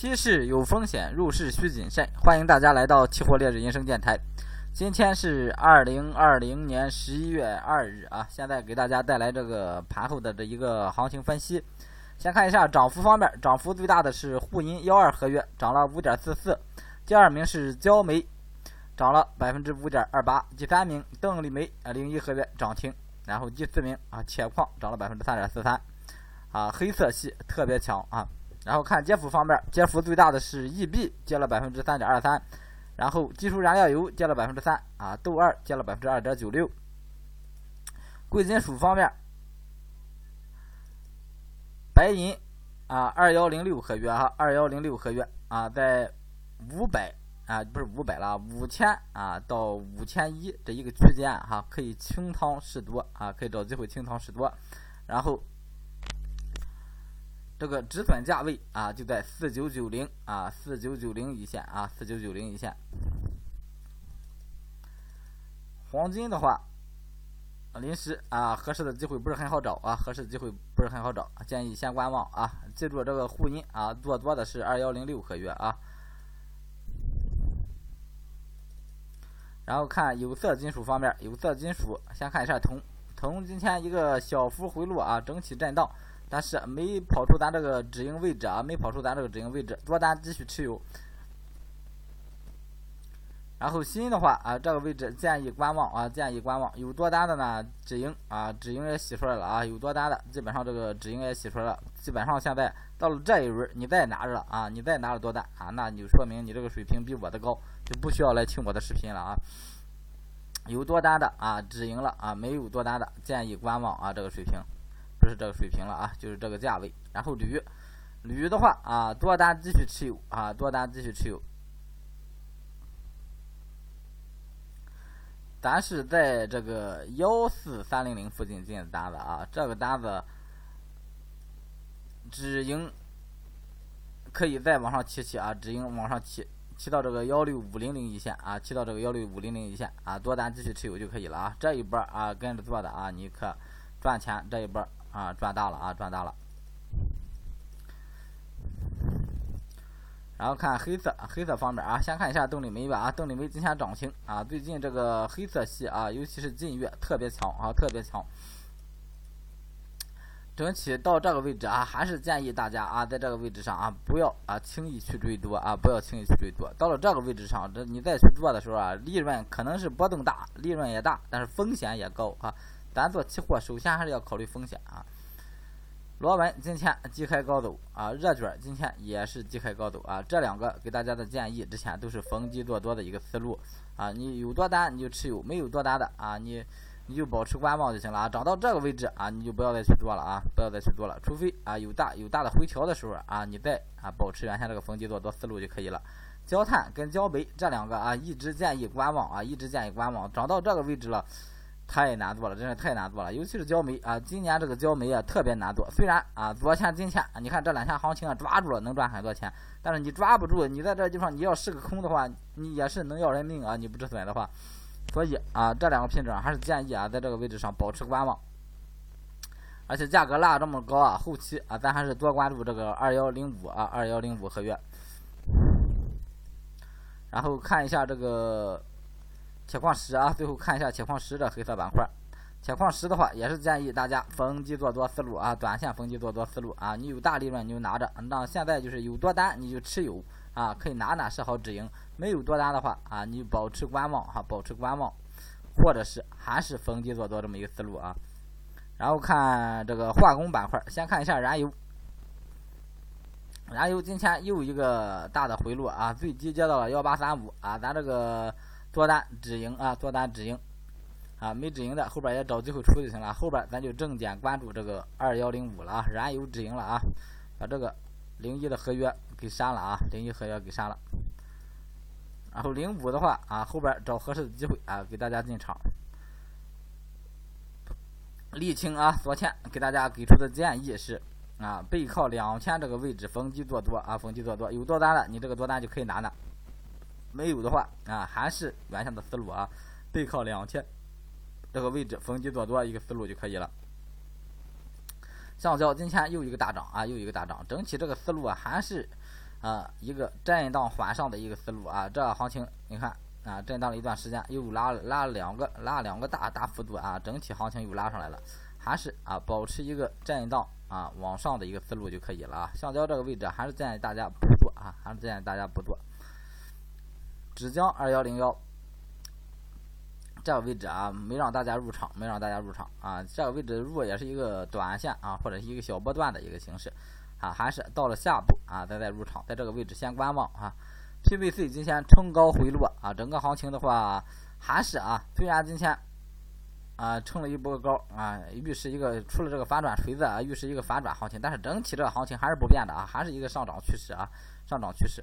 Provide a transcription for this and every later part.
期市有风险，入市需谨慎。欢迎大家来到期货烈日人生电台。今天是二零二零年十一月二日啊，现在给大家带来这个盘后的这一个行情分析。先看一下涨幅方面，涨幅最大的是沪银幺二合约，涨了五点四四。第二名是焦煤，涨了百分之五点二八。第三名邓丽梅啊零一合约涨停。然后第四名啊铁矿涨了百分之三点四三。啊，黑色系特别强啊。然后看跌幅方面，跌幅最大的是 EB，跌了百分之三点二三，然后基础燃料油跌了百分之三，啊，豆二跌了百分之二点九六。贵金属方面，白银啊，二幺零六合约哈，二幺零六合约啊，在五百啊，不是五百了，五千啊到五千一这一个区间哈，可以清仓试多啊，可以找机会清仓试多，然后。这个止损价位啊，就在四九九零啊，四九九零一线啊，四九九零一线。黄金的话，临时啊，合适的机会不是很好找啊，合适的机会不是很好找，建议先观望啊。记住这个沪银啊，做多的是二幺零六合约啊。然后看有色金属方面，有色金属先看一下铜，铜今天一个小幅回落啊，整体震荡。但是没跑出咱这个止盈位置啊，没跑出咱这个止盈位置，多单继续持有。然后新的话啊，这个位置建议观望啊，建议观望。有多单的呢，止盈啊，止盈也洗出来了啊。有多单的，基本上这个止盈也洗出来了。基本上现在到了这一轮，你再拿着啊，你再拿着多单啊，那就说明你这个水平比我的高，就不需要来听我的视频了啊。有多单的啊，止盈了啊，没有多单的建议观望啊，这个水平。不是这个水平了啊，就是这个价位。然后铝，铝的话啊，多单继续持有啊，多单继续持有。咱是在这个幺四三零零附近进的单子啊，这个单子止盈可以再往上提起啊，止盈往上提，提到这个幺六五零零一线啊，提到这个幺六五零零一线啊，多单继续持有就可以了啊。这一波啊跟着做的啊，你可赚钱这一波。啊，赚大了啊，赚大了。然后看黑色，黑色方面啊，先看一下邓丽梅吧啊，邓丽梅今天涨停啊，最近这个黑色系啊，尤其是近月特别强啊，特别强。整体到这个位置啊，还是建议大家啊，在这个位置上啊，不要啊轻易去追多啊，不要轻易去追多。到了这个位置上，这你再去做的时候啊，利润可能是波动大，利润也大，但是风险也高啊。咱做期货，首先还是要考虑风险啊。螺纹今天低开高走啊，热卷今天也是低开高走啊。这两个给大家的建议，之前都是逢低做多的一个思路啊。你有多单你就持有，没有多单的啊，你你就保持观望就行了啊。涨到这个位置啊，你就不要再去做了啊，不要再去做了，除非啊有大有大的回调的时候啊，你再啊保持原先这个逢低做多思路就可以了。焦炭跟焦煤这两个啊，一直建议观望啊，一直建议观望，涨到这个位置了。太难做了，真是太难做了，尤其是焦煤啊，今年这个焦煤啊特别难做。虽然啊，昨天、今天，你看这两天行情啊，抓住了能赚很多钱，但是你抓不住，你在这地方你要是个空的话，你也是能要人命啊！你不止损的话，所以啊，这两个品种还是建议啊，在这个位置上保持观望。而且价格拉这么高啊，后期啊，咱还是多关注这个二幺零五啊，二幺零五合约。然后看一下这个。铁矿石啊，最后看一下铁矿石的黑色板块。铁矿石的话，也是建议大家逢低做多思路啊，短线逢低做多思路啊。你有大利润你就拿着，那现在就是有多单你就持有啊，可以拿拿设好止盈。没有多单的话啊，你就保持观望哈，保持观望，或者是还是逢低做多这么一个思路啊。然后看这个化工板块，先看一下燃油。燃油今天又一个大的回落啊，最低接到了幺八三五啊，咱这个。做单止盈啊，做单止盈啊，没止盈的后边也找机会出就行了。后边咱就重点关注这个二幺零五了啊，燃油止盈了啊，把这个零一的合约给删了啊，零一合约给删了。然后零五的话啊，后边找合适的机会啊，给大家进场。沥青啊，昨天给大家给出的建议是啊，背靠两千这个位置逢低做多啊，逢低做多，有多单的你这个多单就可以拿拿。没有的话啊，还是原先的思路啊，背靠两天这个位置逢低做多一个思路就可以了。橡胶今天又一个大涨啊，又一个大涨，整体这个思路啊还是啊一个震荡缓上的一个思路啊，这行情你看啊，震荡了一段时间，又拉拉了两个拉两个大大幅度啊，整体行情又拉上来了，还是啊保持一个震荡啊往上的一个思路就可以了啊。橡胶这个位置还是建议大家不做啊，还是建议大家不做。只将二幺零幺。这个位置啊，没让大家入场，没让大家入场啊。这个位置入也是一个短线啊，或者是一个小波段的一个形式啊，还是到了下部啊，再再入场，在这个位置先观望啊。PVC 今天冲高回落啊，整个行情的话还是啊，虽然今天啊冲了一波高啊，预示一个出了这个反转锤子啊，预示一个反转行情，但是整体这个行情还是不变的啊，还是一个上涨趋势啊，上涨趋势。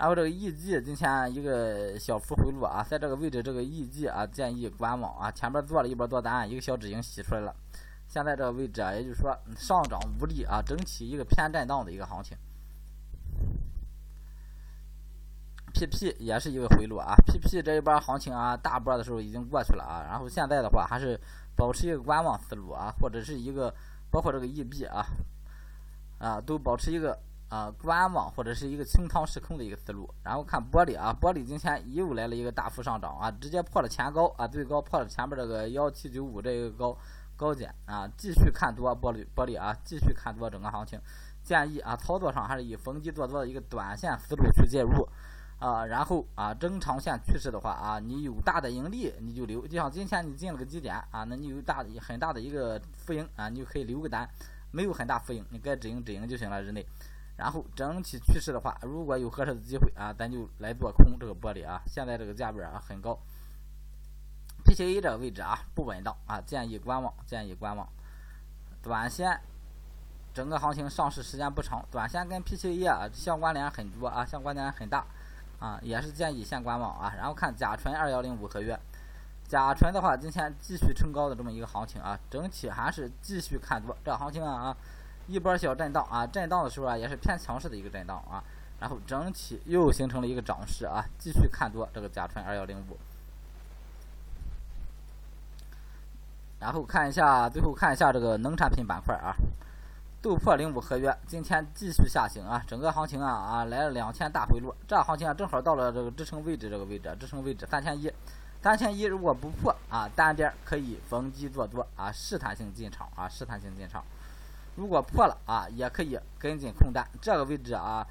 然后这个 EG 今天一个小幅回落啊，在这个位置这个 EG 啊建议观望啊，前边做了一波多单，一个小止盈洗出来了，现在这个位置啊，也就是说上涨无力啊，整体一个偏震荡的一个行情。PP 也是一个回落啊，PP 这一波行情啊，大波的时候已经过去了啊，然后现在的话还是保持一个观望思路啊，或者是一个包括这个 EB 啊啊都保持一个。啊，观望或者是一个清仓试空的一个思路，然后看玻璃啊，玻璃今天又来了一个大幅上涨啊，直接破了前高啊，最高破了前面这个幺七九五这个高高点啊，继续看多玻璃玻璃啊，继续看多整个行情，建议啊操作上还是以逢低做多的一个短线思路去介入啊，然后啊中长线趋势的话啊，你有大的盈利你就留，就像今天你进了个基点啊，那你有大的很大的一个浮盈啊，你就可以留个单，没有很大浮盈，你该止盈止盈就行了日内。然后整体趋势的话，如果有合适的机会啊，咱就来做空这个玻璃啊。现在这个价位啊很高，PCA 这个位置啊不稳当啊，建议观望，建议观望。短线整个行情上市时间不长，短线跟 PCA 啊相关联很多啊，相关联很大啊，也是建议先观望啊。然后看甲醇二幺零五合约，甲醇的话今天继续冲高的这么一个行情啊，整体还是继续看多这行情啊啊。一波小震荡啊，震荡的时候啊，也是偏强势的一个震荡啊，然后整体又形成了一个涨势啊，继续看多这个甲醇二幺零五。然后看一下，最后看一下这个农产品板块啊，豆粕零五合约今天继续下行啊，整个行情啊啊来了两千大回落，这行情啊正好到了这个支撑位置这个位置，支撑位置三千一，三千一如果不破啊，单边可以逢低做多啊，试探性进场啊，试探性进场。如果破了啊，也可以跟进空单。这个位置啊，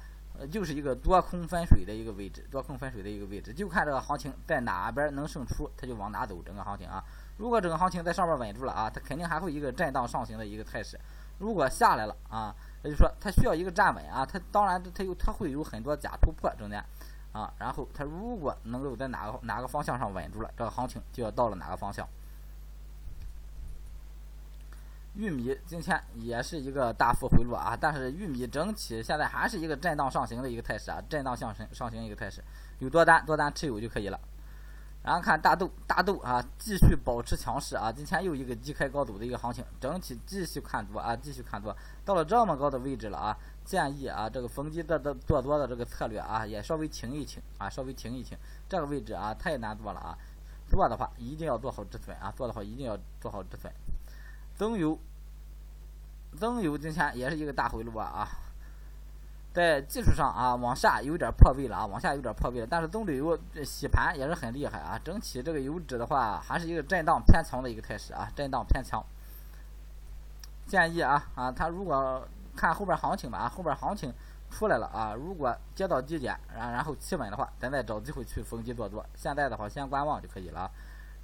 就是一个多空分水的一个位置，多空分水的一个位置，就看这个行情在哪边能胜出，它就往哪走。整个行情啊，如果整个行情在上面稳住了啊，它肯定还会一个震荡上行的一个态势。如果下来了啊，也就是说它需要一个站稳啊，它当然它有它会有很多假突破中间啊，然后它如果能够在哪个哪个方向上稳住了，这个行情就要到了哪个方向。玉米今天也是一个大幅回落啊，但是玉米整体现在还是一个震荡上行的一个态势啊，震荡上升上行一个态势，有多单多单持有就可以了。然后看大豆，大豆啊继续保持强势啊，今天又一个低开高走的一个行情，整体继续看多啊，继续看多，到了这么高的位置了啊，建议啊这个逢低的的做多的这个策略啊也稍微停一停啊，稍微停一停，这个位置啊太难做了啊，做的话一定要做好止损啊，做的话一定要做好止损。增油，增油今天也是一个大回落啊，在技术上啊往下有点破位了啊，往下有点破位了，但是棕榈油洗盘也是很厉害啊，整体这个油脂的话还是一个震荡偏强的一个态势啊，震荡偏强。建议啊啊，他如果看后边行情吧啊，后边行情出来了啊，如果接到低点，然然后企稳的话，咱再找机会去逢低做多。现在的话先观望就可以了啊，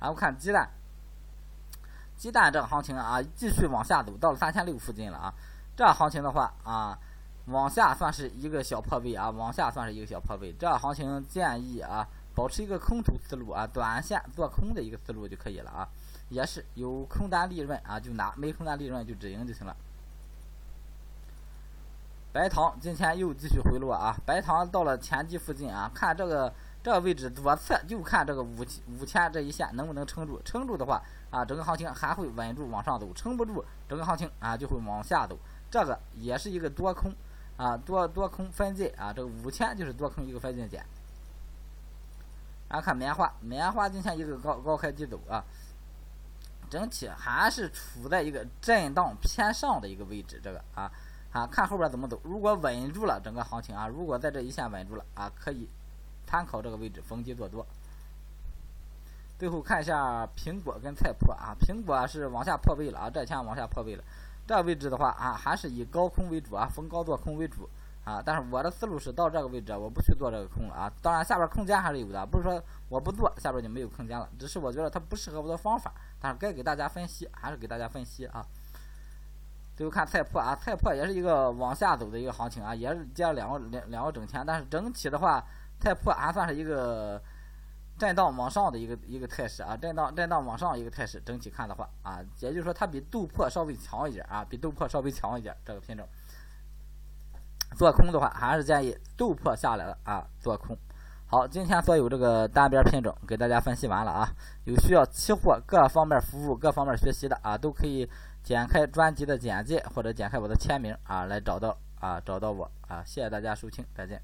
然后看鸡蛋。鸡蛋这个行情啊，继续往下走，到了三千六附近了啊。这行情的话啊，往下算是一个小破位啊，往下算是一个小破位。这行情建议啊，保持一个空头思路啊，短线做空的一个思路就可以了啊。也是有空单利润啊，就拿；没空单利润就止盈就行了。白糖今天又继续回落啊，白糖到了前期附近啊，看这个。这个位置左侧就看这个五五千这一线能不能撑住，撑住的话啊，整个行情还会稳住往上走；撑不住，整个行情啊就会往下走。这个也是一个多空啊多多空分界啊，这个五千就是多空一个分界点。然后看棉花，棉花今天一个高高开低走啊，整体还是处在一个震荡偏上的一个位置，这个啊。啊，看后边怎么走。如果稳住了整个行情啊，如果在这一线稳住了啊，可以参考这个位置逢低做多。最后看一下苹果跟菜粕啊，苹果是往下破位了啊，这天往下破位了。这位置的话啊，还是以高空为主啊，逢高做空为主啊。但是我的思路是到这个位置，我不去做这个空了啊。当然下边空间还是有的，不是说我不做下边就没有空间了，只是我觉得它不适合我的方法。但是该给大家分析还是给大家分析啊。最后看菜粕啊，菜粕也是一个往下走的一个行情啊，也是接了两个两两个整天，但是整体的话，太破还算是一个。震荡往上的一个一个态势啊，震荡震荡往上一个态势，整体看的话啊，也就是说它比豆粕稍微强一点啊，比豆粕稍微强一点这个品种。做空的话，还是建议豆粕下来了啊，做空。好，今天所有这个单边品种给大家分析完了啊，有需要期货各方面服务、各方面学习的啊，都可以点开专辑的简介或者点开我的签名啊，来找到啊，找到我啊，谢谢大家收听，再见。